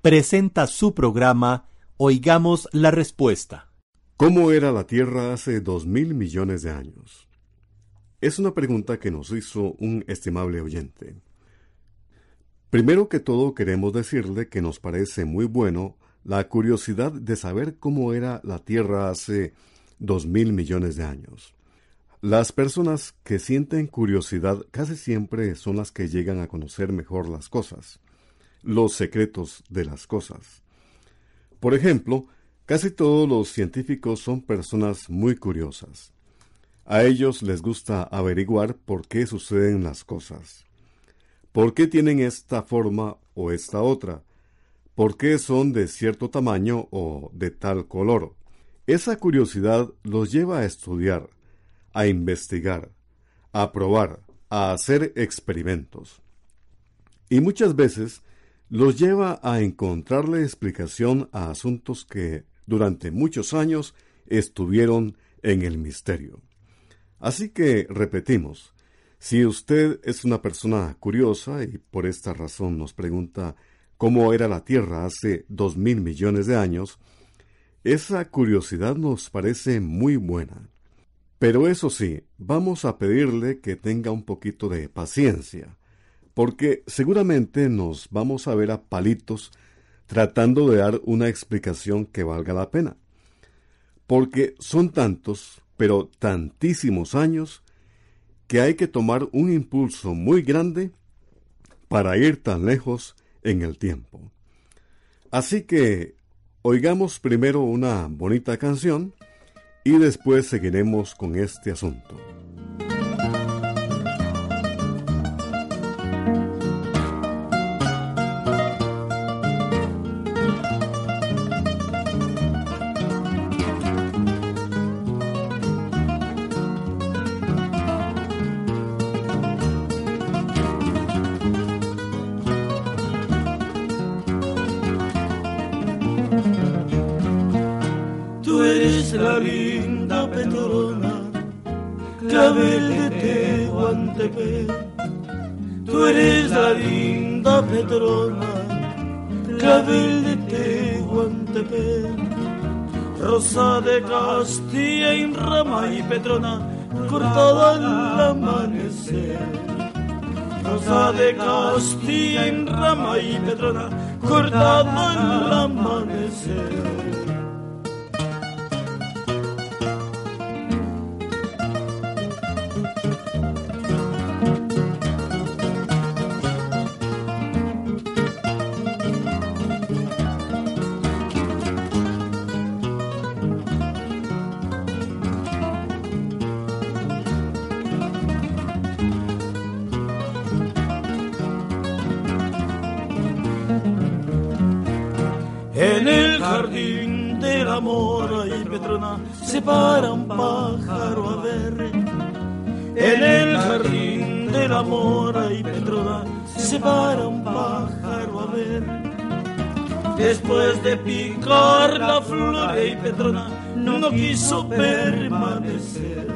presenta su programa Oigamos la Respuesta. ¿Cómo era la Tierra hace dos mil millones de años? Es una pregunta que nos hizo un estimable oyente. Primero que todo queremos decirle que nos parece muy bueno la curiosidad de saber cómo era la Tierra hace dos mil millones de años. Las personas que sienten curiosidad casi siempre son las que llegan a conocer mejor las cosas, los secretos de las cosas. Por ejemplo, casi todos los científicos son personas muy curiosas. A ellos les gusta averiguar por qué suceden las cosas. ¿Por qué tienen esta forma o esta otra? ¿Por qué son de cierto tamaño o de tal color? Esa curiosidad los lleva a estudiar, a investigar, a probar, a hacer experimentos. Y muchas veces los lleva a encontrarle explicación a asuntos que durante muchos años estuvieron en el misterio. Así que repetimos, si usted es una persona curiosa y por esta razón nos pregunta cómo era la Tierra hace dos mil millones de años, esa curiosidad nos parece muy buena. Pero eso sí, vamos a pedirle que tenga un poquito de paciencia, porque seguramente nos vamos a ver a palitos tratando de dar una explicación que valga la pena. Porque son tantos, pero tantísimos años, que hay que tomar un impulso muy grande para ir tan lejos en el tiempo. Así que oigamos primero una bonita canción, y después seguiremos con este asunto. De Tehuantepec. Rosa de Castilla en rama y Petrona, cortada al amanecer. Rosa de Castilla en rama y Petrona, cortada al amanecer. Amor y Petrona se para un pájaro a ver. En el jardín del amor y Petrona se para un pájaro a ver. Después de picar la flor y Petrona no quiso permanecer.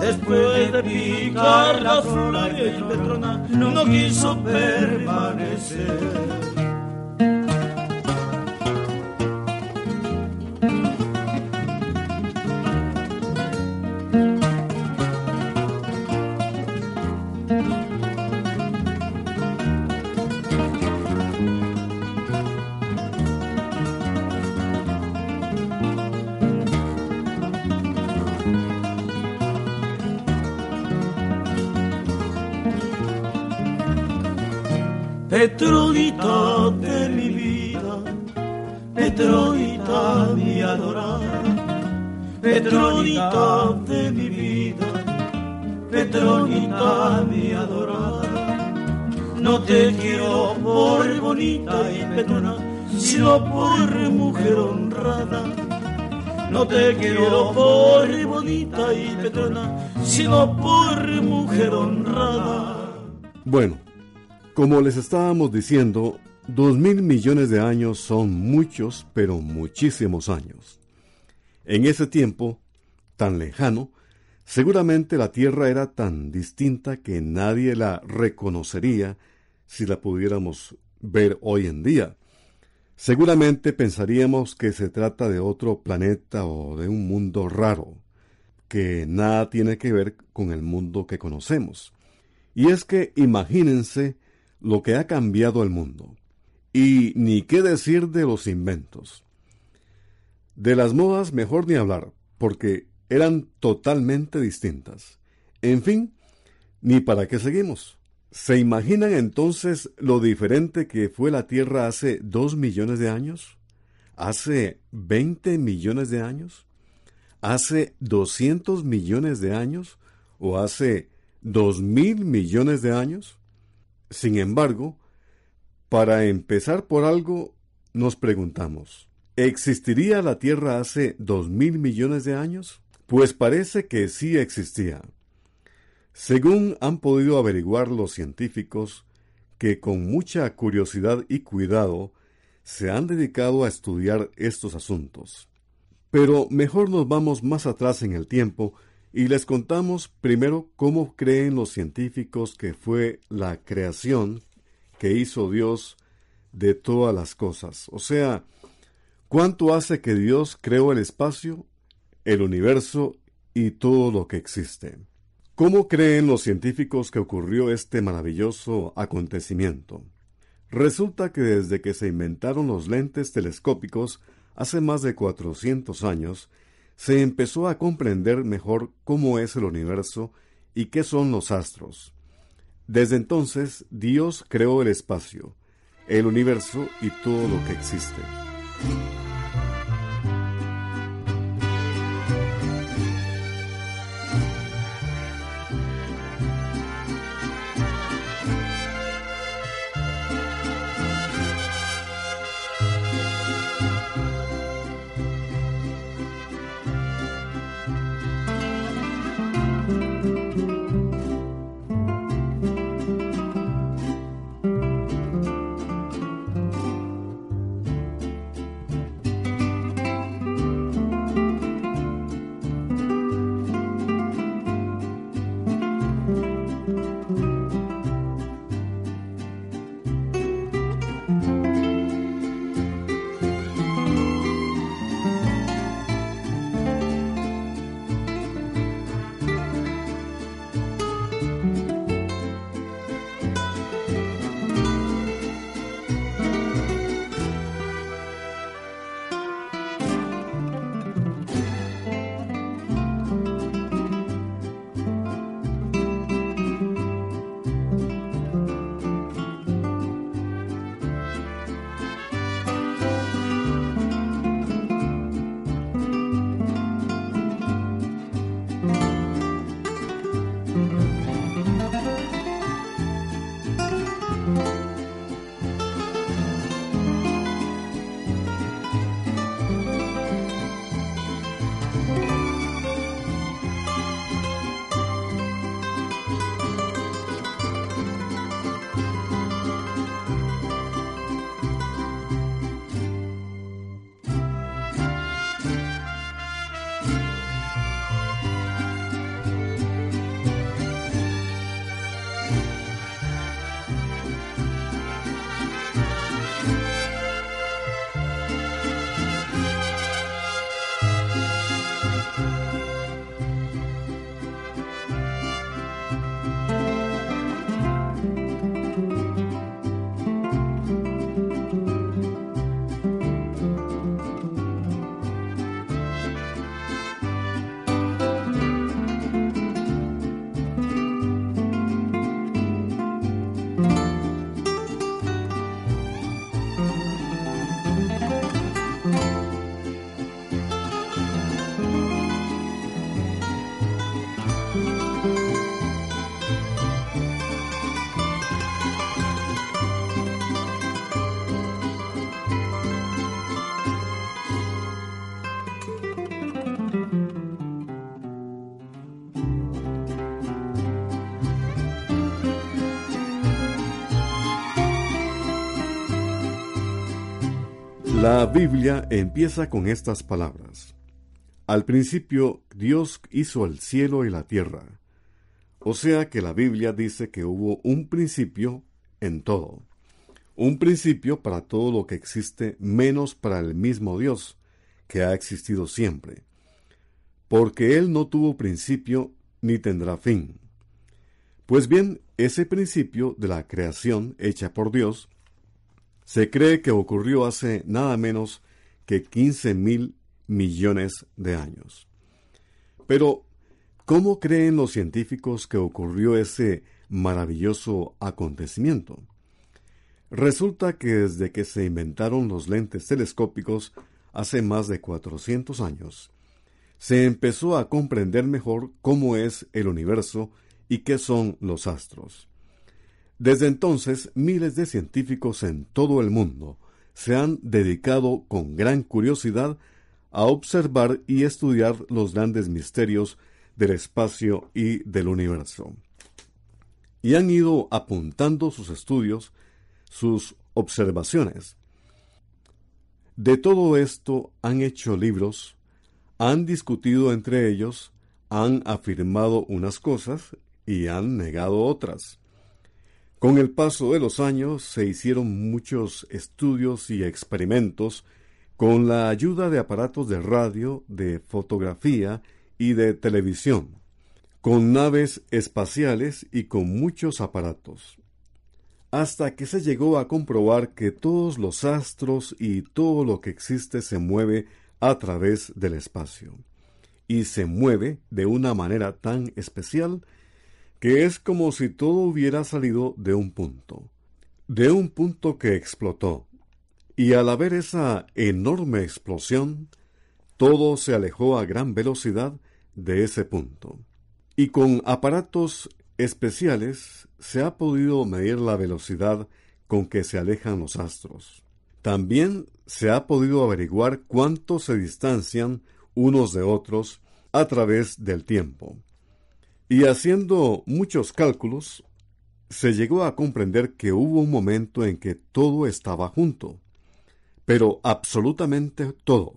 Después de picar la flor y Petrona no quiso permanecer. Petronita de mi vida, Petronita mi adorada, Petronita de mi vida, Petronita mi adorada. No te quiero por bonita y petrona, sino por mujer honrada. No te quiero por bonita y petrona, sino por mujer honrada. Bueno, como les estábamos diciendo, dos mil millones de años son muchos, pero muchísimos años. En ese tiempo, tan lejano, seguramente la Tierra era tan distinta que nadie la reconocería si la pudiéramos ver hoy en día. Seguramente pensaríamos que se trata de otro planeta o de un mundo raro, que nada tiene que ver con el mundo que conocemos. Y es que imagínense lo que ha cambiado el mundo. Y ni qué decir de los inventos. De las modas mejor ni hablar, porque eran totalmente distintas. En fin, ni para qué seguimos. ¿Se imaginan entonces lo diferente que fue la Tierra hace dos millones de años? ¿Hace veinte millones de años? ¿Hace doscientos millones de años? ¿O hace dos mil millones de años? Sin embargo, para empezar por algo, nos preguntamos, ¿existiría la Tierra hace dos mil millones de años? Pues parece que sí existía. Según han podido averiguar los científicos, que con mucha curiosidad y cuidado se han dedicado a estudiar estos asuntos. Pero mejor nos vamos más atrás en el tiempo y les contamos primero cómo creen los científicos que fue la creación que hizo Dios de todas las cosas. O sea, cuánto hace que Dios creó el espacio, el universo y todo lo que existe. ¿Cómo creen los científicos que ocurrió este maravilloso acontecimiento? Resulta que desde que se inventaron los lentes telescópicos hace más de 400 años, se empezó a comprender mejor cómo es el universo y qué son los astros. Desde entonces, Dios creó el espacio, el universo y todo lo que existe. La Biblia empieza con estas palabras. Al principio Dios hizo el cielo y la tierra. O sea que la Biblia dice que hubo un principio en todo. Un principio para todo lo que existe menos para el mismo Dios, que ha existido siempre. Porque Él no tuvo principio ni tendrá fin. Pues bien, ese principio de la creación hecha por Dios se cree que ocurrió hace nada menos que 15 mil millones de años. Pero, ¿cómo creen los científicos que ocurrió ese maravilloso acontecimiento? Resulta que desde que se inventaron los lentes telescópicos hace más de 400 años, se empezó a comprender mejor cómo es el universo y qué son los astros. Desde entonces, miles de científicos en todo el mundo se han dedicado con gran curiosidad a observar y estudiar los grandes misterios del espacio y del universo. Y han ido apuntando sus estudios, sus observaciones. De todo esto han hecho libros, han discutido entre ellos, han afirmado unas cosas y han negado otras. Con el paso de los años se hicieron muchos estudios y experimentos con la ayuda de aparatos de radio, de fotografía y de televisión, con naves espaciales y con muchos aparatos, hasta que se llegó a comprobar que todos los astros y todo lo que existe se mueve a través del espacio, y se mueve de una manera tan especial que es como si todo hubiera salido de un punto, de un punto que explotó, y al haber esa enorme explosión, todo se alejó a gran velocidad de ese punto. Y con aparatos especiales se ha podido medir la velocidad con que se alejan los astros. También se ha podido averiguar cuánto se distancian unos de otros a través del tiempo. Y haciendo muchos cálculos, se llegó a comprender que hubo un momento en que todo estaba junto, pero absolutamente todo.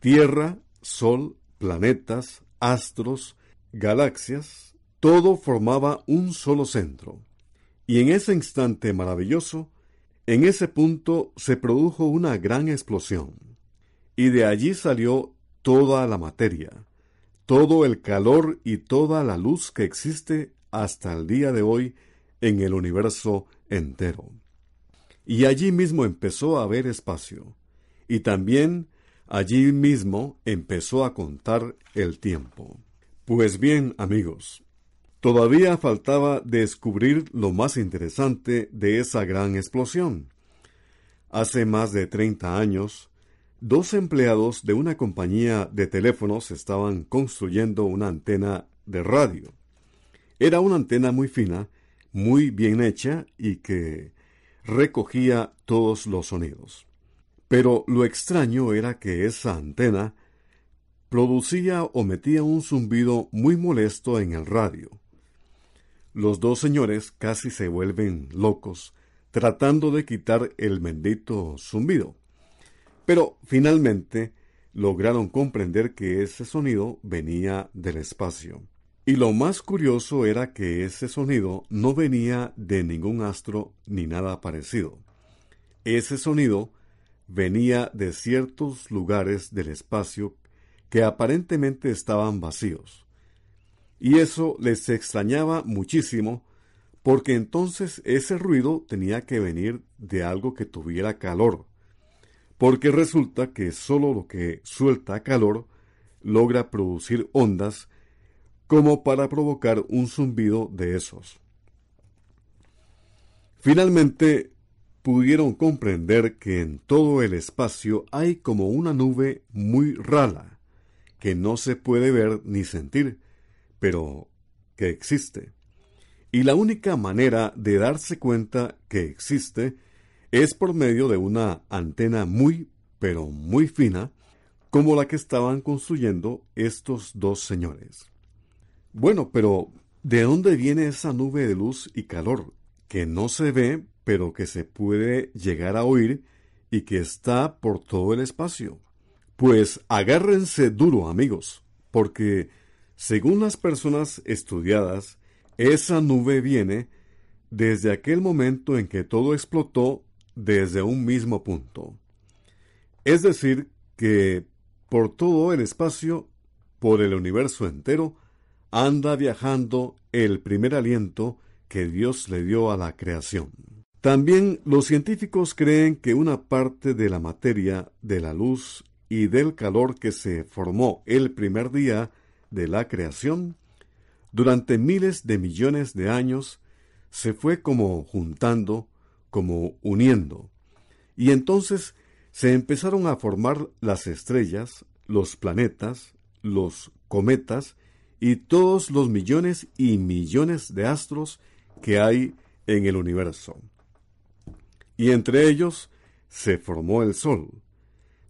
Tierra, Sol, planetas, astros, galaxias, todo formaba un solo centro. Y en ese instante maravilloso, en ese punto se produjo una gran explosión, y de allí salió toda la materia, todo el calor y toda la luz que existe hasta el día de hoy en el universo entero. Y allí mismo empezó a haber espacio, y también allí mismo empezó a contar el tiempo. Pues bien, amigos, todavía faltaba descubrir lo más interesante de esa gran explosión. Hace más de treinta años, Dos empleados de una compañía de teléfonos estaban construyendo una antena de radio. Era una antena muy fina, muy bien hecha y que recogía todos los sonidos. Pero lo extraño era que esa antena producía o metía un zumbido muy molesto en el radio. Los dos señores casi se vuelven locos tratando de quitar el bendito zumbido. Pero finalmente lograron comprender que ese sonido venía del espacio. Y lo más curioso era que ese sonido no venía de ningún astro ni nada parecido. Ese sonido venía de ciertos lugares del espacio que aparentemente estaban vacíos. Y eso les extrañaba muchísimo porque entonces ese ruido tenía que venir de algo que tuviera calor, porque resulta que sólo lo que suelta calor logra producir ondas como para provocar un zumbido de esos. Finalmente, pudieron comprender que en todo el espacio hay como una nube muy rala, que no se puede ver ni sentir, pero que existe. Y la única manera de darse cuenta que existe es por medio de una antena muy, pero muy fina, como la que estaban construyendo estos dos señores. Bueno, pero ¿de dónde viene esa nube de luz y calor que no se ve, pero que se puede llegar a oír y que está por todo el espacio. Pues agárrense duro, amigos, porque, según las personas estudiadas, esa nube viene desde aquel momento en que todo explotó desde un mismo punto. Es decir, que por todo el espacio, por el universo entero, anda viajando el primer aliento que Dios le dio a la creación. También los científicos creen que una parte de la materia, de la luz y del calor que se formó el primer día de la creación, durante miles de millones de años, se fue como juntando, como uniendo, y entonces se empezaron a formar las estrellas, los planetas, los cometas y todos los millones y millones de astros que hay en el universo. Y entre ellos se formó el Sol.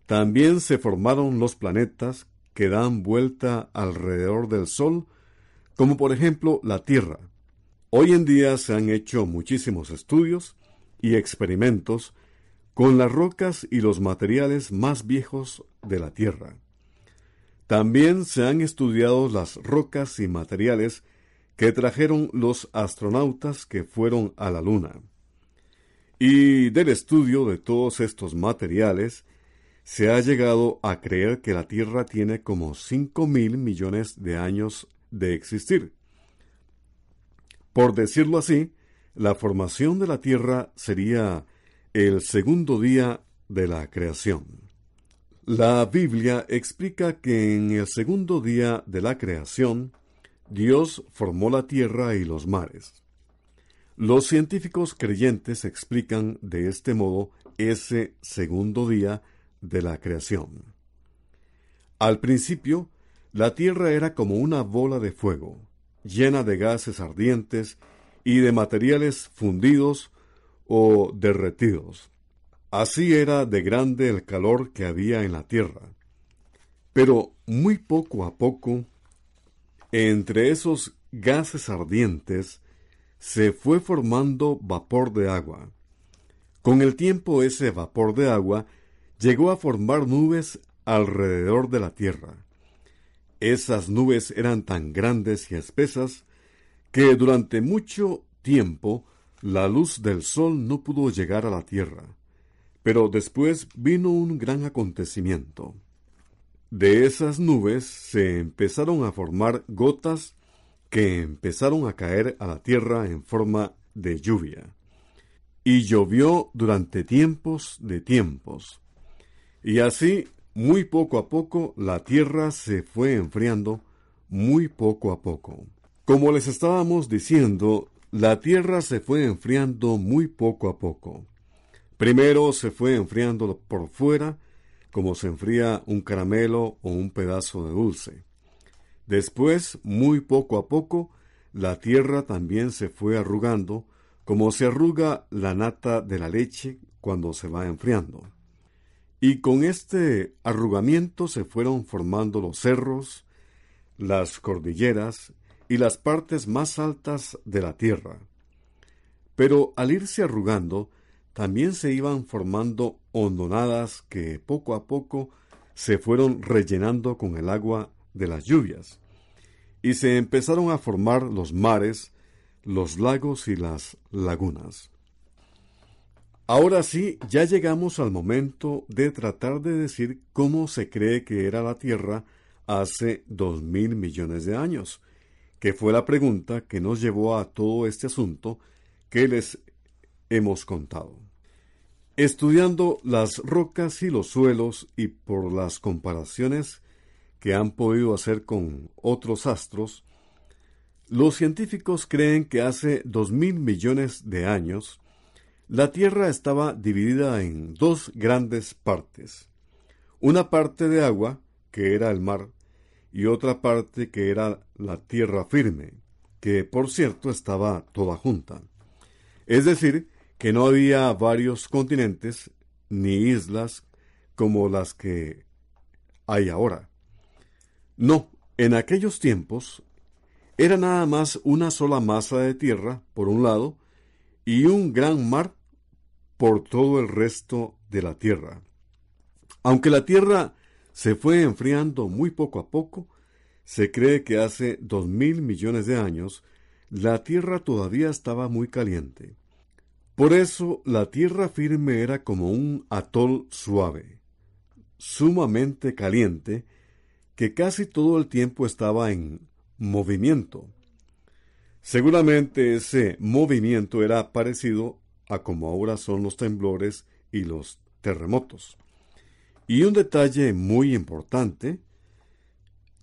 También se formaron los planetas que dan vuelta alrededor del Sol, como por ejemplo la Tierra. Hoy en día se han hecho muchísimos estudios y experimentos con las rocas y los materiales más viejos de la Tierra. También se han estudiado las rocas y materiales que trajeron los astronautas que fueron a la Luna. Y del estudio de todos estos materiales, se ha llegado a creer que la Tierra tiene como cinco mil millones de años de existir. Por decirlo así, la formación de la Tierra sería el segundo día de la creación. La Biblia explica que en el segundo día de la creación, Dios formó la tierra y los mares. Los científicos creyentes explican de este modo ese segundo día de la creación. Al principio, la tierra era como una bola de fuego, llena de gases ardientes y de materiales fundidos o derretidos. Así era de grande el calor que había en la tierra. Pero muy poco a poco, entre esos gases ardientes, se fue formando vapor de agua. Con el tiempo ese vapor de agua llegó a formar nubes alrededor de la tierra. Esas nubes eran tan grandes y espesas que durante mucho tiempo la luz del sol no pudo llegar a la tierra. Pero después vino un gran acontecimiento. De esas nubes se empezaron a formar gotas que empezaron a caer a la tierra en forma de lluvia. Y llovió durante tiempos de tiempos. Y así, muy poco a poco, la tierra se fue enfriando, muy poco a poco. Como les estábamos diciendo, la tierra se fue enfriando muy poco a poco. Primero se fue enfriando por fuera, como se enfría un caramelo o un pedazo de dulce. Después, muy poco a poco, la tierra también se fue arrugando, como se arruga la nata de la leche cuando se va enfriando. Y con este arrugamiento se fueron formando los cerros, las cordilleras y las partes más altas de la tierra. Pero al irse arrugando, también se iban formando hondonadas que poco a poco se fueron rellenando con el agua de las lluvias, y se empezaron a formar los mares, los lagos y las lagunas. Ahora sí, ya llegamos al momento de tratar de decir cómo se cree que era la Tierra hace dos mil millones de años, que fue la pregunta que nos llevó a todo este asunto que les hemos contado. Estudiando las rocas y los suelos y por las comparaciones que han podido hacer con otros astros, los científicos creen que hace dos mil millones de años la Tierra estaba dividida en dos grandes partes. Una parte de agua, que era el mar, y otra parte que era la tierra firme, que por cierto estaba toda junta. Es decir, que no había varios continentes ni islas como las que hay ahora. No, en aquellos tiempos era nada más una sola masa de tierra, por un lado, y un gran mar por todo el resto de la Tierra. Aunque la Tierra se fue enfriando muy poco a poco, se cree que hace dos mil millones de años la Tierra todavía estaba muy caliente. Por eso la Tierra firme era como un atol suave, sumamente caliente, que casi todo el tiempo estaba en movimiento. Seguramente ese movimiento era parecido a como ahora son los temblores y los terremotos. Y un detalle muy importante,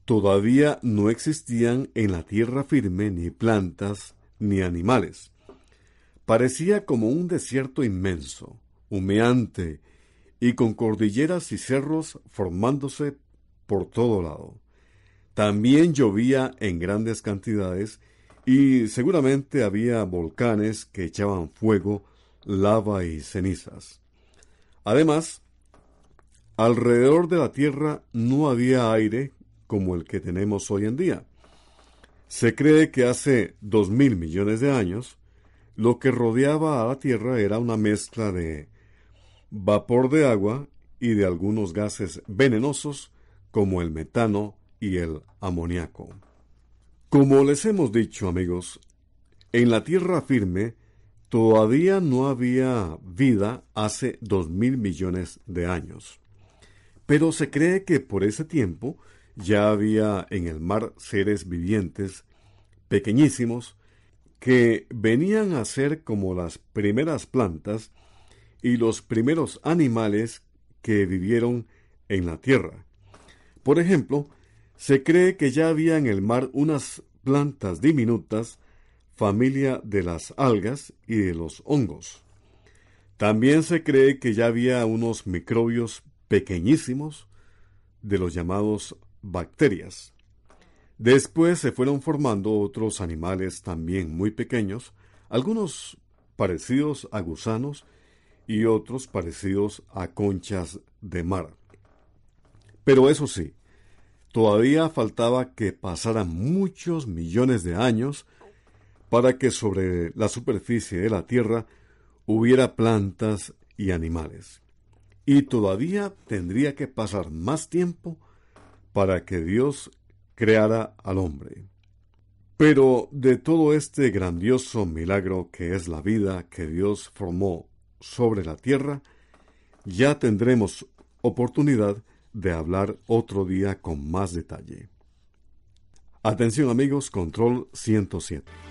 todavía no existían en la tierra firme ni plantas ni animales. Parecía como un desierto inmenso, humeante y con cordilleras y cerros formándose por todo lado. También llovía en grandes cantidades y seguramente había volcanes que echaban fuego lava y cenizas. Además, alrededor de la Tierra no había aire como el que tenemos hoy en día. Se cree que hace dos mil millones de años, lo que rodeaba a la Tierra era una mezcla de vapor de agua y de algunos gases venenosos como el metano y el amoníaco. Como les hemos dicho, amigos, en la tierra firme Todavía no había vida hace dos mil millones de años. Pero se cree que por ese tiempo ya había en el mar seres vivientes pequeñísimos que venían a ser como las primeras plantas y los primeros animales que vivieron en la tierra. Por ejemplo, se cree que ya había en el mar unas plantas diminutas familia de las algas y de los hongos. También se cree que ya había unos microbios pequeñísimos de los llamados bacterias. Después se fueron formando otros animales también muy pequeños, algunos parecidos a gusanos y otros parecidos a conchas de mar. Pero eso sí, todavía faltaba que pasaran muchos millones de años para que sobre la superficie de la tierra hubiera plantas y animales. Y todavía tendría que pasar más tiempo para que Dios creara al hombre. Pero de todo este grandioso milagro que es la vida que Dios formó sobre la tierra, ya tendremos oportunidad de hablar otro día con más detalle. Atención amigos, control 107.